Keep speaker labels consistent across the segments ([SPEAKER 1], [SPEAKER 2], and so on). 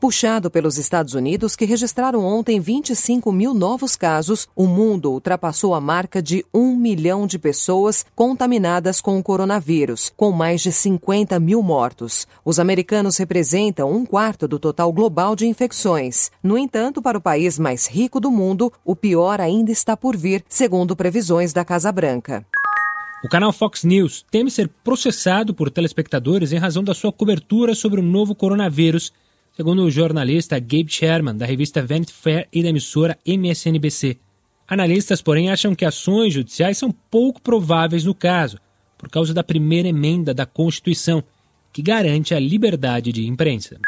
[SPEAKER 1] Puxado pelos Estados Unidos, que registraram ontem 25 mil novos casos, o mundo ultrapassou a marca de um milhão de pessoas contaminadas com o coronavírus, com mais de 50 mil mortos. Os americanos representam um quarto do total global de infecções. No entanto, para o país mais rico do mundo, o pior ainda está por vir, segundo previsões da Casa Branca.
[SPEAKER 2] O canal Fox News teme ser processado por telespectadores em razão da sua cobertura sobre o novo coronavírus segundo o jornalista Gabe Sherman, da revista Vanity Fair e da emissora MSNBC. Analistas, porém, acham que ações judiciais são pouco prováveis no caso, por causa da primeira emenda da Constituição, que garante a liberdade de imprensa.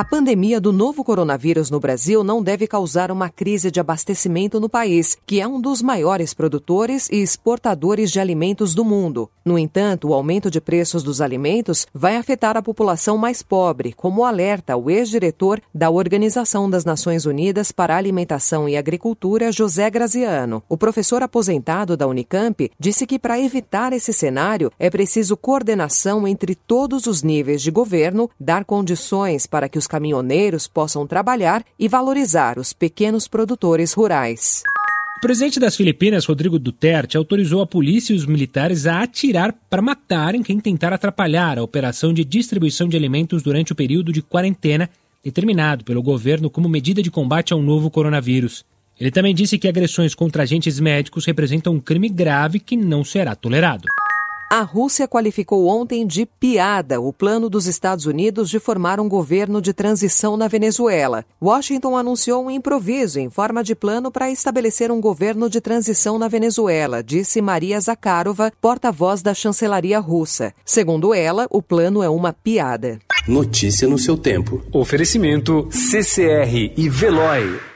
[SPEAKER 1] A pandemia do novo coronavírus no Brasil não deve causar uma crise de abastecimento no país, que é um dos maiores produtores e exportadores de alimentos do mundo. No entanto, o aumento de preços dos alimentos vai afetar a população mais pobre, como alerta o ex-diretor da Organização das Nações Unidas para a Alimentação e Agricultura, José Graziano. O professor aposentado da Unicamp disse que para evitar esse cenário é preciso coordenação entre todos os níveis de governo, dar condições para que os caminhoneiros possam trabalhar e valorizar os pequenos produtores rurais.
[SPEAKER 2] O presidente das Filipinas, Rodrigo Duterte, autorizou a polícia e os militares a atirar para matarem quem tentar atrapalhar a operação de distribuição de alimentos durante o período de quarentena determinado pelo governo como medida de combate ao novo coronavírus. Ele também disse que agressões contra agentes médicos representam um crime grave que não será tolerado.
[SPEAKER 1] A Rússia qualificou ontem de piada o plano dos Estados Unidos de formar um governo de transição na Venezuela. Washington anunciou um improviso em forma de plano para estabelecer um governo de transição na Venezuela, disse Maria Zakharova, porta-voz da chancelaria russa. Segundo ela, o plano é uma piada.
[SPEAKER 3] Notícia no seu tempo.
[SPEAKER 4] Oferecimento CCR e Veloy.